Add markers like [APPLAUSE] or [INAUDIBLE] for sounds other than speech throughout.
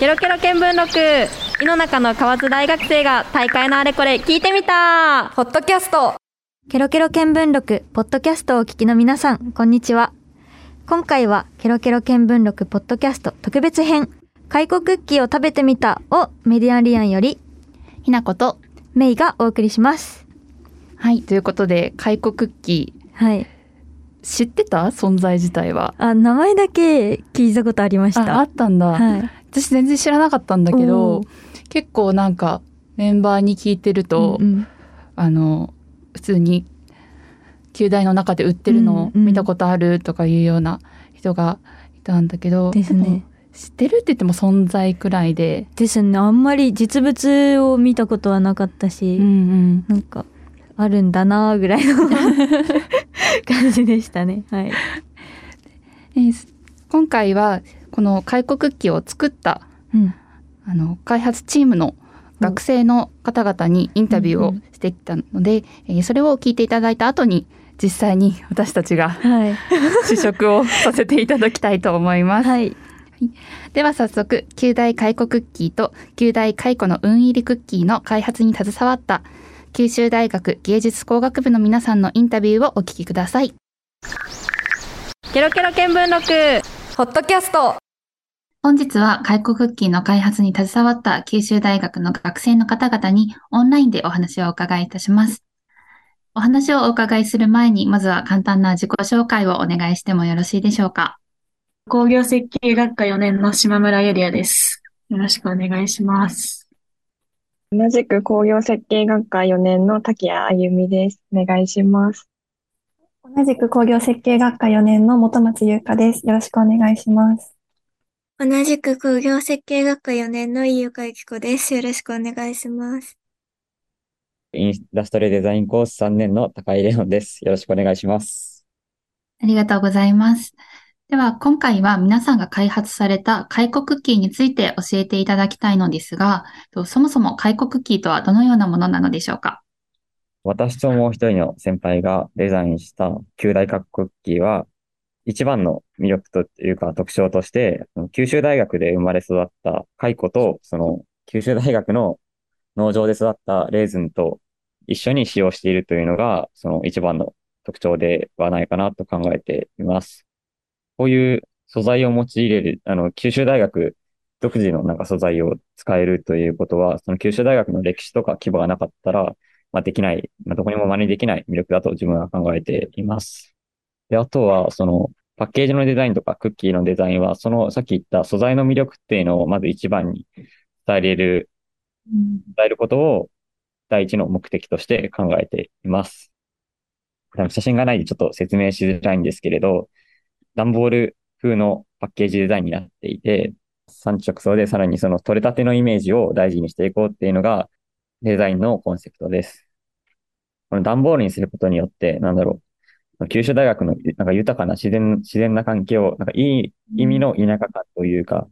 ケロケロ見聞録。井の中の河津大学生が大会のあれこれ聞いてみた。ポッドキャスト。ケロケロ見聞録ポッドキャストをお聞きの皆さんこんにちは。今回はケロケロ見聞録ポッドキャスト特別編カイコクッキーを食べてみたをメディアンリアンよりひなことメイがお送りします。はいということでカイコクッキーはい。知ってた？存在自体は。あ名前だけ聞いたことありました。ああったんだ、はい私全然知らなかったんだけおどー結構なんかメンバーに聞いてると、うんうん。あの普通に旧大の中で売ってるのを見たことあるとかいうような人がいたんだけど、ですね。知ってるって言っても存在くらいで、ですね。あんまり実物を見たことはなかったし、うんうん、なんかあるんだなぐらいの [LAUGHS] 感じでしたね。はい。えー今回はこの開国クッキーを作ったうん。あの開発チームの学生の方々にインタビューをしてきたので、えーそれを聞いていただいた後に実際に [LAUGHS] 私たちがはい。試食をさせていただきたいと思います。はい。では早速、旧大解雇クッキーと旧大解雇の運入りクッキーの開発に携わった九州大学芸術工学部の皆さんのインタビューをお聞きください。ケロケロ見聞録ポッドキャスト本日は解雇クッキーの開発に携わった九州大学の学生の方々にオンラインでお話をお伺いいたします。お話をお伺いする前に、まずは簡単な自己紹介をお願いしてもよろしいでしょうか？工業設計学科4年の島村ゆりやです。よろしくお願いします。同じく工業設計学科4年の滝谷あゆみです。お願いします。同じく工業設計学科4年の本松優香です。よろしくお願いします。同じく工業設計学科4年の飯岡由紀子です。よろしくお願いします。インダストリアルデザインコース3年の高井レオンです。よろしくお願いします。ありがとうございます。では、今回は皆さんが開発された解雇クッキーについて教えていただきたいのですが、とそもそも解雇クッキーとはどのようなものなのでしょうか？私ともう一人の先輩がデザインした旧大学クッキーは、一番の魅力というか特徴として、九州大学で生まれ育った蚕と、その九州大学の農場で育ったレーズンと一緒に使用しているというのが、その一番の特徴ではないかなと考えています。こういう素材を用いれる、あの、九州大学独自のなんか素材を使えるということは、その九州大学の歴史とか規模がなかったら、まあ、できない、まあ、どこにも真似できない魅力だと自分は考えています。で、あとは、その、パッケージのデザインとかクッキーのデザインは、その、さっき言った素材の魅力っていうのをまず一番に伝えれる、伝えることを第一の目的として考えています。写真がないんでちょっと説明しづらいんですけれど、段ボール風のパッケージデザインになっていて、産地直送でさらにその取れたてのイメージを大事にしていこうっていうのがデザインのコンセプトです。この段ボールにすることによって、なんだろう、九州大学のなんか豊かな自然、自然な環境、なんかいい意味の田舎感というか、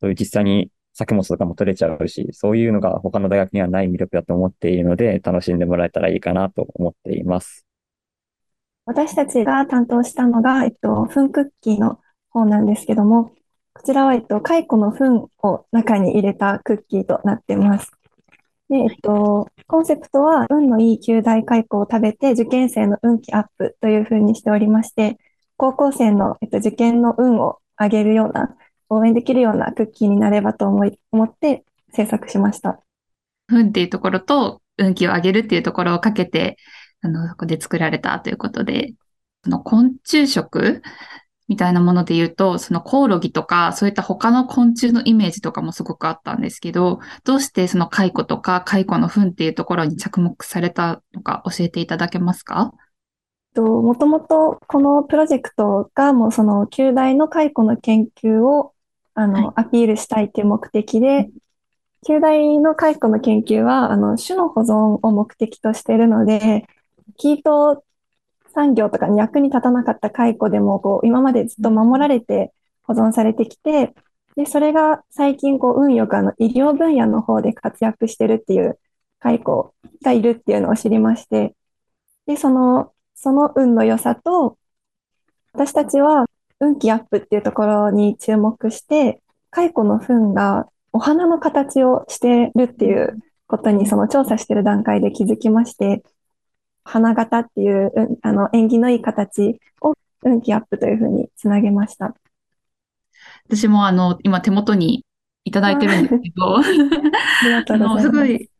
そういう実際に作物とかも取れちゃうし、そういうのが他の大学にはない魅力だと思っているので、楽しんでもらえたらいいかなと思っています。私たちが担当したのが、えっと、糞クッキーの方なんですけども、こちらは、えっと、蚕の糞を中に入れたクッキーとなってます。で、えっと、コンセプトは、運のいい旧大蚕を食べて受験生の運気アップというふうにしておりまして、高校生の、えっと、受験の運を上げるような、応援できるようなクッキーになればと思い、思って制作しました。糞っていうところと運気を上げるっていうところをかけて、あの、そこで作られたということで、その昆虫食みたいなもので言うと、そのコオロギとか、そういった他の昆虫のイメージとかもすごくあったんですけど、どうしてその蚕とか蚕の糞っていうところに着目されたのか教えていただけますか？と、もともとこのプロジェクトがもうその旧大の蚕の研究をあの、アピールしたいという目的で、旧大の蚕の研究はあの種の保存を目的としているので、キート産業とかに役に立たなかった蚕でもこう今までずっと守られて保存されてきて、で、それが最近こう運よくあの医療分野の方で活躍してるっていう蚕がいるっていうのを知りまして、で、その、その運の良さと、私たちは運気アップっていうところに注目して、蚕の糞がお花の形をしてるっていうことにその調査してる段階で気づきまして、花形っていう、うんあの縁起のいい形を運気アップというふうにつなげました。私もあの、今手元にいただいてるんですけど、あ [LAUGHS] す。すごい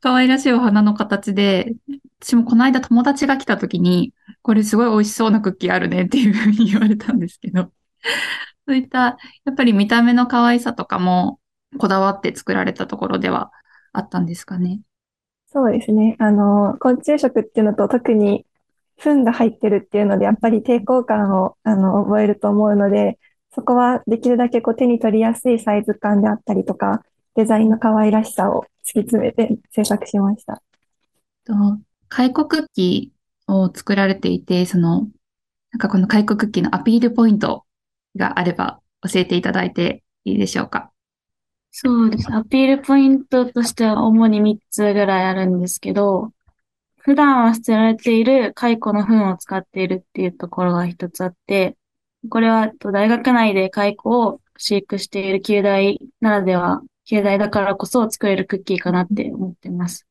可愛らしいお花の形で、私もこの間友達が来た時に、これすごい美味しそうなクッキーあるねっていうふうに言われたんですけど、[LAUGHS] そういった、やっぱり見た目の可愛さとかもこだわって作られたところではあったんですかね。そうですね。あの、昆虫食っていうのと特に糞が入ってるっていうので、やっぱり抵抗感を、あの、覚えると思うので、そこはできるだけこう手に取りやすいサイズ感であったりとか、デザインの可愛らしさを突き詰めて制作しました。と、開庫クッキーを作られていて、その、なんかこの開庫クッキーのアピールポイントがあれば教えていただいていいでしょうか？そうです。アピールポイントとしては主に3つぐらいあるんですけど、普段は捨てられている蚕の糞を使っているっていうところが一つあって、これは大学内で蚕を飼育している旧大ならでは、旧大だからこそ作れるクッキーかなって思ってます。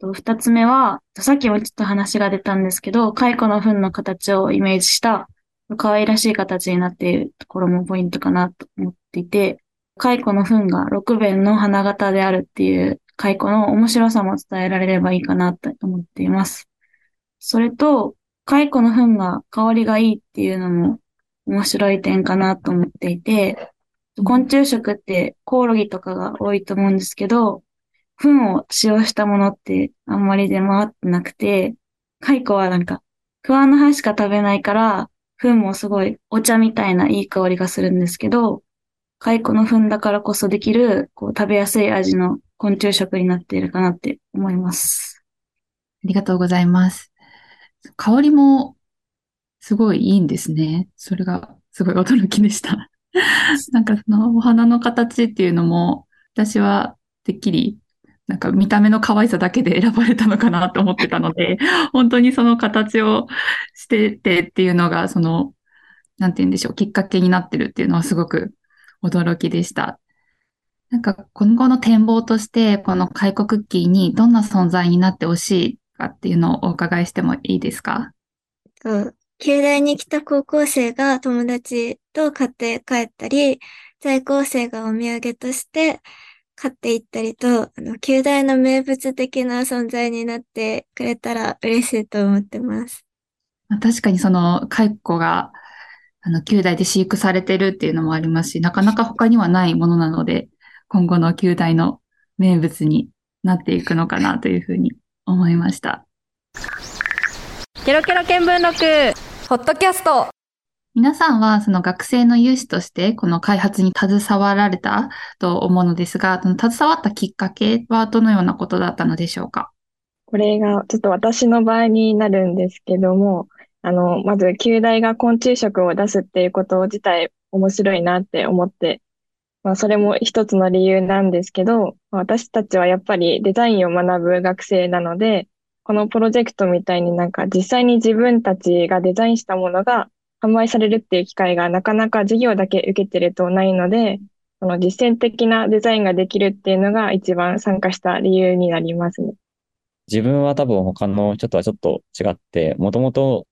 と二つ目は、さっきもちょっと話が出たんですけど、蚕の糞の形をイメージした可愛らしい形になっているところもポイントかなと思っていて、蚕の糞が六弁の花形であるっていう蚕の面白さも伝えられればいいかなと思っています。それと、蚕の糞が香りがいいっていうのも面白い点かなと思っていて、昆虫食ってコオロギとかが多いと思うんですけど、糞を使用したものってあんまり出回ってなくて、蚕はなんか、桑の葉しか食べないから、糞もすごいお茶みたいないい香りがするんですけど、蚕の糞だからこそできる、こう食べやすい味の昆虫食になっているかなって思います。ありがとうございます。香りもすごいいいんですね。それがすごい驚きでした。[LAUGHS] なんかそのお花の形っていうのも、私はてっきりなんか見た目の可愛さだけで選ばれたのかなと思ってたので、本当にその形をしててっていうのが、その、なんて言うんでしょう、きっかけになってるっていうのはすごく驚きでした。なんか今後の展望として、この開国クッキーにどんな存在になってほしいかっていうのをお伺いしてもいいですか？と、旧大に来た高校生が友達と買って帰ったり、在校生がお土産として買っていったりと、あの、旧大の名物的な存在になってくれたら嬉しいと思ってます。まあ確かにその蚕が、あの、旧大で飼育されてるっていうのもありますし、なかなか他にはないものなので、今後の旧大の名物になっていくのかなというふうに思いました。ケロケロ見聞録ポッドキャスト皆さんはその学生の有志としてこの開発に携わられたと思うのですが、その携わったきっかけはどのようなことだったのでしょうか？これがちょっと私の場合になるんですけども、あの、まず、旧大が昆虫食を出すっていうこと自体面白いなって思って、まあ、それも一つの理由なんですけど、私たちはやっぱりデザインを学ぶ学生なので、このプロジェクトみたいになんか実際に自分たちがデザインしたものが販売されるっていう機会がなかなか授業だけ受けてるとないので、その実践的なデザインができるっていうのが一番参加した理由になりますね。自分は多分他の人とはちょっと違って、もともと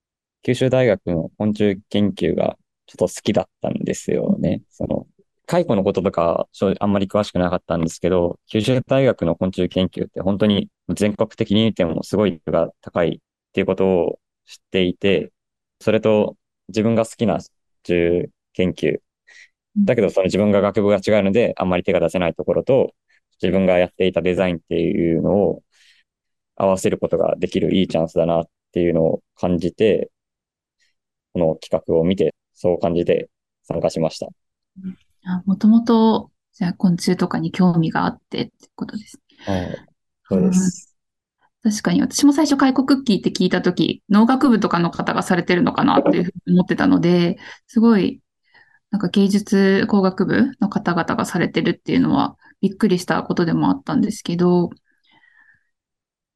九州大学の昆虫研究がちょっと好きだったんですよね。その、蚕のこととかあんまり詳しくなかったんですけど、九州大学の昆虫研究って本当に全国的に見てもすごいが高いっていうことを知っていて、それと自分が好きな昆虫研究。だけどその自分が学部が違うのであんまり手が出せないところと、自分がやっていたデザインっていうのを合わせることができるいいチャンスだなっていうのを感じて、この企画を見て、そう感じて参加しました。もともと、じゃあ昆虫とかに興味があってってことです。はい。そうです。確かに、私も最初、開国クッキーって聞いたとき、農学部とかの方がされてるのかなっていうふうに思ってたので、すごい、なんか芸術工学部の方々がされてるっていうのはびっくりしたことでもあったんですけど、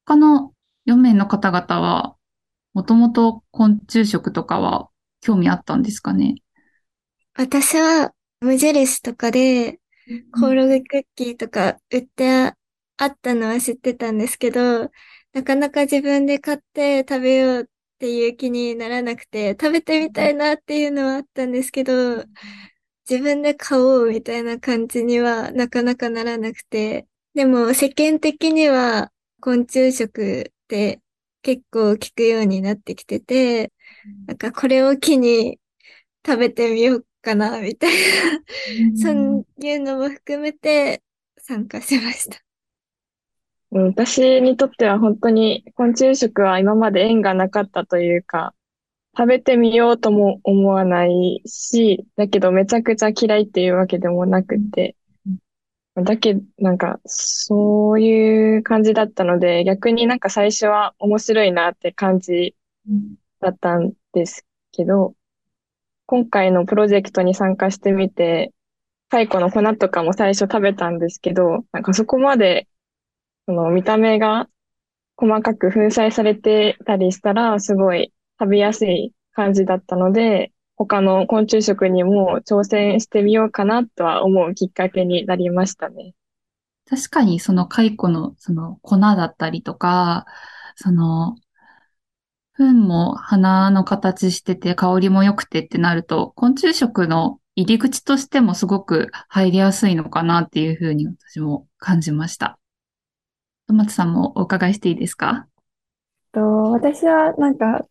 他の4名の方々は、もともと昆虫食とかは興味あったんですかね？私は無印とかでコオロギクッキーとか売ってあったのは知ってたんですけど、なかなか自分で買って食べようっていう気にならなくて、食べてみたいなっていうのはあったんですけど、自分で買おうみたいな感じにはなかなかならなくて、でも世間的には昆虫食って結構聞くようになってきてて、なんかこれを機に食べてみようかな、みたいな、そういうのも含めて参加しました。私にとっては本当に昆虫食は今まで縁がなかったというか、食べてみようとも思わないし、だけどめちゃくちゃ嫌いっていうわけでもなくて、だけ、なんか、そういう感じだったので、逆になんか最初は面白いなって感じだったんですけど、今回のプロジェクトに参加してみて、蚕の粉とかも最初食べたんですけど、なんかそこまで、その見た目が細かく粉砕されてたりしたら、すごい食べやすい感じだったので、他の昆虫食にも挑戦してみようかなとは思うきっかけになりましたね。確かにその蚕のその粉だったりとか、その、糞も花の形してて香りも良くてってなると、昆虫食の入り口としてもすごく入りやすいのかなっていうふうに私も感じました。トマトさんもお伺いしていいですか？と私はなんか、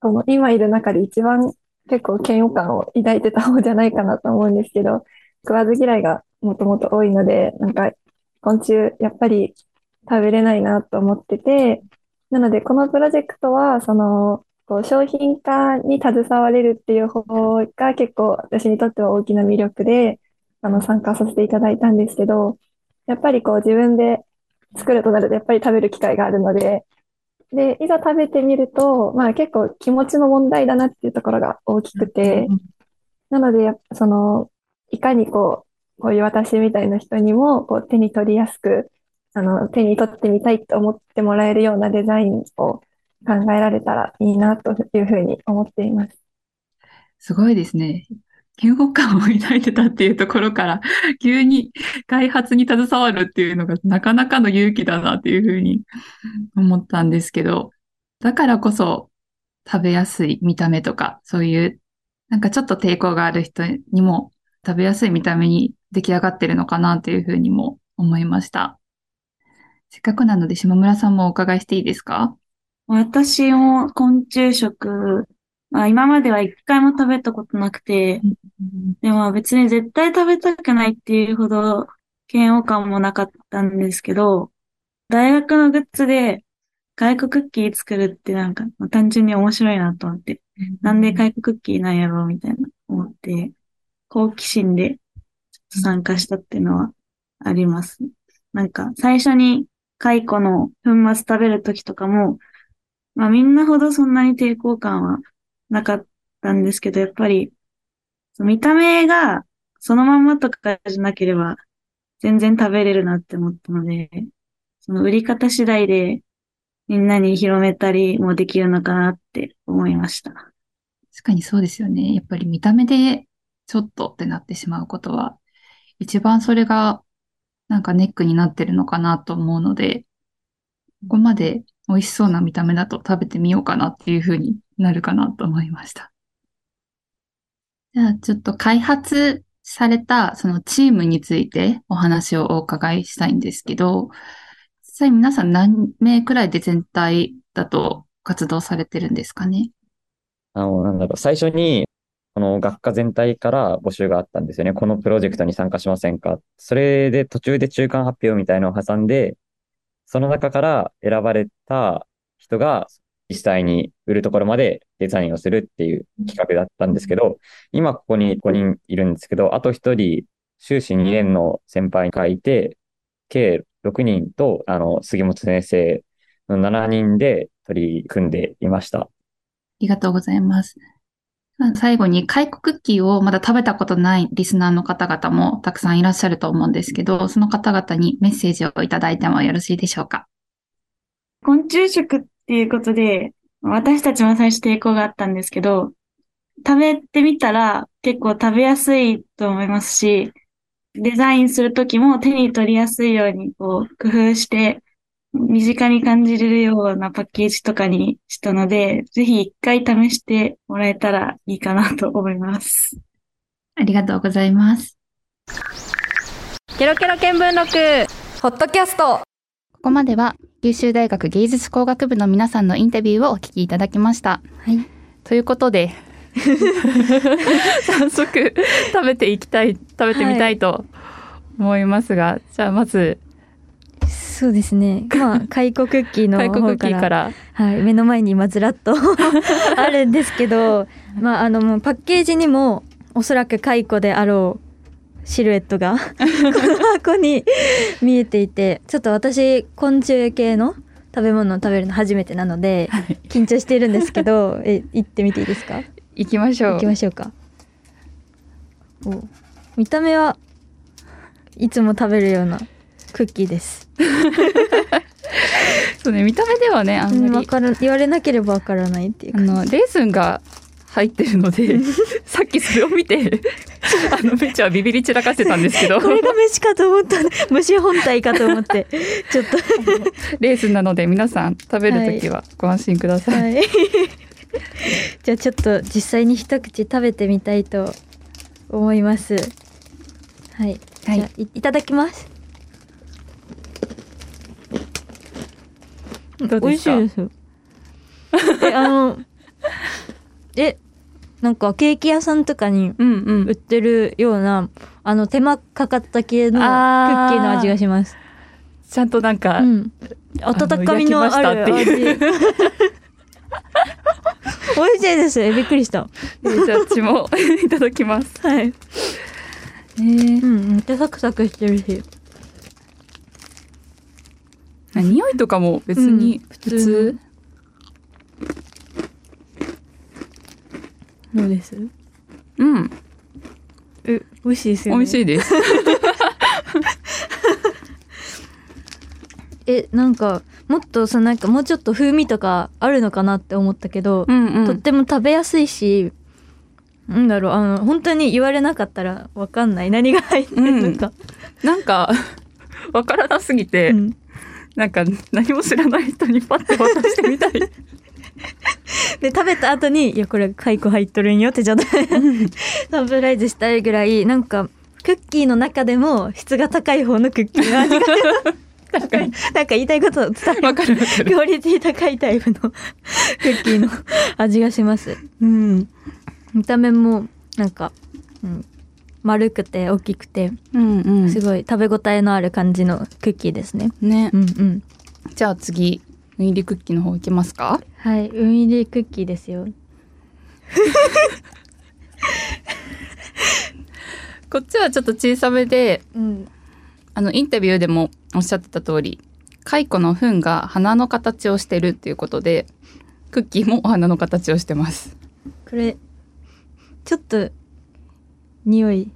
この今いる中で一番結構嫌悪感を抱いてた方じゃないかなと思うんですけど、食わず嫌いがもともと多いので、なんか昆虫やっぱり食べれないなと思ってて、なのでこのプロジェクトは、その、こう商品化に携われるっていう方が結構私にとっては大きな魅力で、あの、参加させていただいたんですけど、やっぱりこう自分で作るとなるとやっぱり食べる機会があるので、で、いざ食べてみると、まあ結構気持ちの問題だなっていうところが大きくて、なので、その、いかにこう、こういう私みたいな人にも、こう手に取りやすく、あの、手に取ってみたいと思ってもらえるようなデザインを考えられたらいいなというふうに思っています。すごいですね。嫌悪感を抱いてたっていうところから、[LAUGHS] 急に開発に携わるっていうのがなかなかの勇気だなっていうふうに思ったんですけど、だからこそ食べやすい見た目とか、そういうなんかちょっと抵抗がある人にも食べやすい見た目に出来上がってるのかなっていうふうにも思いました。せっかくなので島村さんもお伺いしていいですか？私も昆虫食まあ、今までは一回も食べたことなくて、でも別に絶対食べたくないっていうほど嫌悪感もなかったんですけど、大学のグッズで外国クッキー作るってなんか、まあ、単純に面白いなと思って、なんで外国クッキーなんやろうみたいな思って、好奇心で参加したっていうのはあります。なんか最初に蚕の粉末食べるときとかも、まあみんなほどそんなに抵抗感はなかったんですけど、やっぱり、見た目がそのまんまとかじゃなければ全然食べれるなって思ったので、その売り方次第でみんなに広めたりもできるのかなって思いました。確かにそうですよね。やっぱり見た目でちょっとってなってしまうことは、一番それがなんかネックになってるのかなと思うので、ここまで美味しそうな見た目だと食べてみようかなっていうふうになるかなと思いました。じゃあちょっと開発されたそのチームについてお話をお伺いしたいんですけど、実際皆さん何名くらいで全体だと活動されてるんですかね？あの、なんだろう、最初に、この学科全体から募集があったんですよね。このプロジェクトに参加しませんか？それで途中で中間発表みたいなのを挟んで、その中から選ばれた人が実際に売るところまでデザインをするっていう企画だったんですけど、今ここに5人いるんですけど、あと1人、修士2年の先輩がいて、計6人と、あの、杉本先生の7人で取り組んでいました。ありがとうございます。最後に、開国クッキーをまだ食べたことないリスナーの方々もたくさんいらっしゃると思うんですけど、その方々にメッセージをいただいてもよろしいでしょうか？昆虫食っていうことで、私たちも最初抵抗があったんですけど、食べてみたら結構食べやすいと思いますし、デザインするときも手に取りやすいようにこう工夫して身近に感じれるようなパッケージとかにしたので、ぜひ一回試してもらえたらいいかなと思います。ありがとうございます。ケロケロ見聞録ポッドキャストここまでは九州大学芸術工学部の皆さんのインタビューをお聞きいただきました。はい。ということで [LAUGHS] 早速食べていきたい食べてみたいと思いますが、じゃあまずそうですね。まあ、カイコクッキーの方から、からはい、目の前に今ずらっと [LAUGHS] あるんですけど、まあ、あの、もうパッケージにも、おそらくカイコであろうシルエットが、この箱に見えていて、ちょっと私、昆虫系の食べ物を食べるの初めてなので、緊張しているんですけど、[LAUGHS] え、行ってみていいですか？行きましょう。行きましょうか。お見た目はいつも食べるようなクッキーです。[LAUGHS] そうね見た目ではねあんうんまりわから言われなければわからないっていうあ感じ。のレーズンが入ってるので [LAUGHS] さっきそれを見て [LAUGHS] あのめっちゃビビり散らかしてたんですけど。これが虫かと思った。虫本体かと思って。[LAUGHS] ちょっと。レーズンなので皆さん食べるときはご安心ください、はい。[LAUGHS] じゃあちょっと実際に一口食べてみたいと思います。はい、はい。じゃあいいただきます。美味しいです。えあのえなんかケーキ屋さんとかにうんうん。売ってるようなあの手間かかった系のクッキーの味がします。ちゃんとなんか、うん、温かみのある味。[LAUGHS] 美味しいです。えびっくりした。えーじゃあ私も [LAUGHS] いただきます。はい。えー。うん、めっちゃサクサクしてるし。匂いとかも別に普通,、うん普通？どうです？うん。え、美味しいですよね。美味しいです。[LAUGHS] え、なんか、もっとさ、なんかもうちょっと風味とかあるのかなって思ったけど、うんうん。とっても食べやすいし、なんだろう、あの、本当に言われなかったらわかんない。何が入ってるのか。なんか [LAUGHS] わからなすぎて、うん。なんか何も知らない人にパッて渡してみたいで、食べた後に、いや、これ、カイコ入っとるんよってちょっとサプライズしたいぐらい、なんか、クッキーの中でも質が高い方のクッキーの味が、なんか言いたいことを伝えわるクオリティ高いタイプのクッキーの味がします。うん。見た目も、なんか、うん、丸くて大きくて、うんうんすごい食べ応えのある感じのクッキーですね。ねうんうん。じゃあ次ウインリクッキーの方いきますか？はい、ウインリークッキーですよ。[LAUGHS] こっちはちょっと小さめでうん。あのインタビューでもおっしゃってた通り蚕の糞が花の形をしてるっていうことでクッキーもお花の形をしてますこれ、ちょっと、匂い、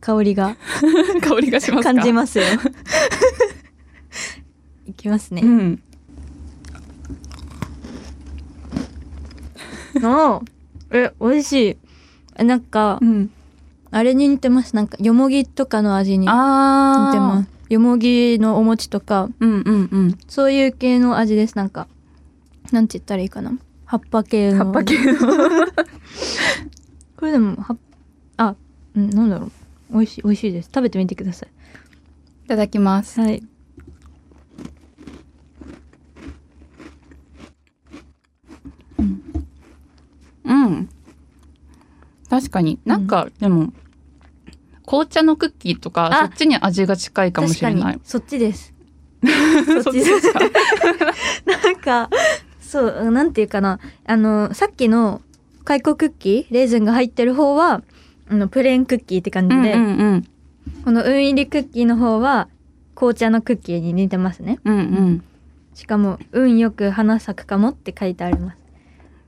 香りが [LAUGHS] 香りがしますか？感じますよ。[LAUGHS] いきますね。うんおーえ、美味しい。えなんかう、んあれに似てます。なんか、よもぎとかの味に似てあます。よもぎのお餅とか、うんうんうんそういう系の味です。なんか、なんて言ったらいいかな。葉っぱ系の。葉っぱ系の [LAUGHS] これでも、はあ、うん、なんだろう。美味しい、美味しいです。食べてみてください。いただきますはい。うん確かに。なんか、でも紅茶のクッキーとかあ。そっちに味が近いかもしれない。確かに、そっちです。[LAUGHS] そっちですか？[LAUGHS] なんか、そう、なんていうかな。あの、さっきの、カイコクッキーレーズンが入ってる方は、あの、プレーンクッキーって感じで、うんうんこの運入りクッキーの方は、紅茶のクッキーに似てますね。うんうん。しかも、運よく花咲くかもって書いてあります。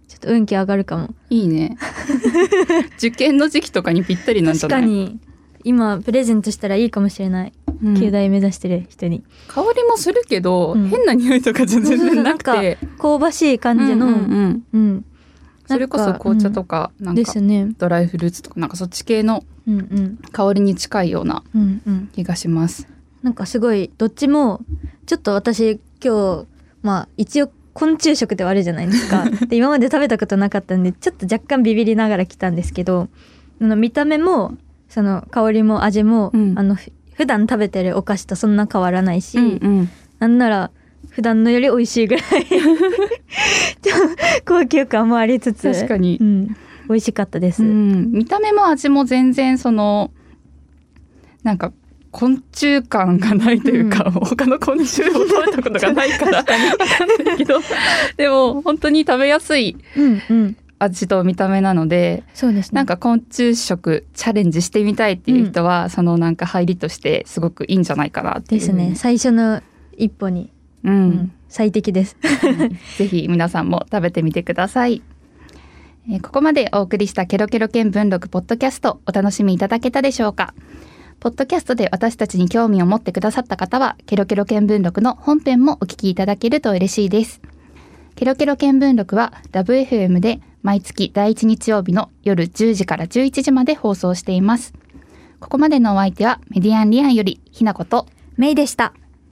ちょっと運気上がるかも。いいね [LAUGHS] 受験の時期とかにぴったりなんじゃない？確かに、今、プレゼントしたらいいかもしれない。うん旧大目指してる人に。香りもするけど、うん変な匂いとか全然なくて [LAUGHS] 香ばしい感じの、うんうんうんうん。それこそ紅茶とか、なんかですね。ドライフルーツとかなんかそっち系のうんうん香りに近いようなうんうん気がします。なんかすごいどっちもちょっと私今日まあ一応昆虫食ではあるじゃないですか。[LAUGHS] で今まで食べたことなかったんでちょっと若干ビビりながら来たんですけどあの見た目もその香りも味も、うん。あのふ普段食べてるお菓子とそんな変わらないし、うんうん。なんなら普段のより美味しいぐらい [LAUGHS] 高級感もありつつ確かに。うん、美味しかったです、うん、見た目も味も全然そのなんか昆虫感がないというか、他の昆虫を食べたことがないから。けど [LAUGHS] でも本当に食べやすいうんうん。味と見た目なのでそうですね。なんか昆虫食チャレンジしてみたいっていう人は、そのなんか入りとしてすごくいいんじゃないかなっていう。ですね。最初の一歩に、ううん。ん、最適です。[LAUGHS] ぜひ皆さんも食べてみてください。えーここまでお送りしたケロケロ見聞録ポッドキャストお楽しみいただけたでしょうか？ポッドキャストで私たちに興味を持ってくださった方はケロケロ見聞録の本編もお聞きいただけると嬉しいです。ケロケロ見聞録はラブ f m で毎月第1日曜日の夜10時から11時まで放送しています。ここまでのお相手はメディアンリアンよりひなことメイでした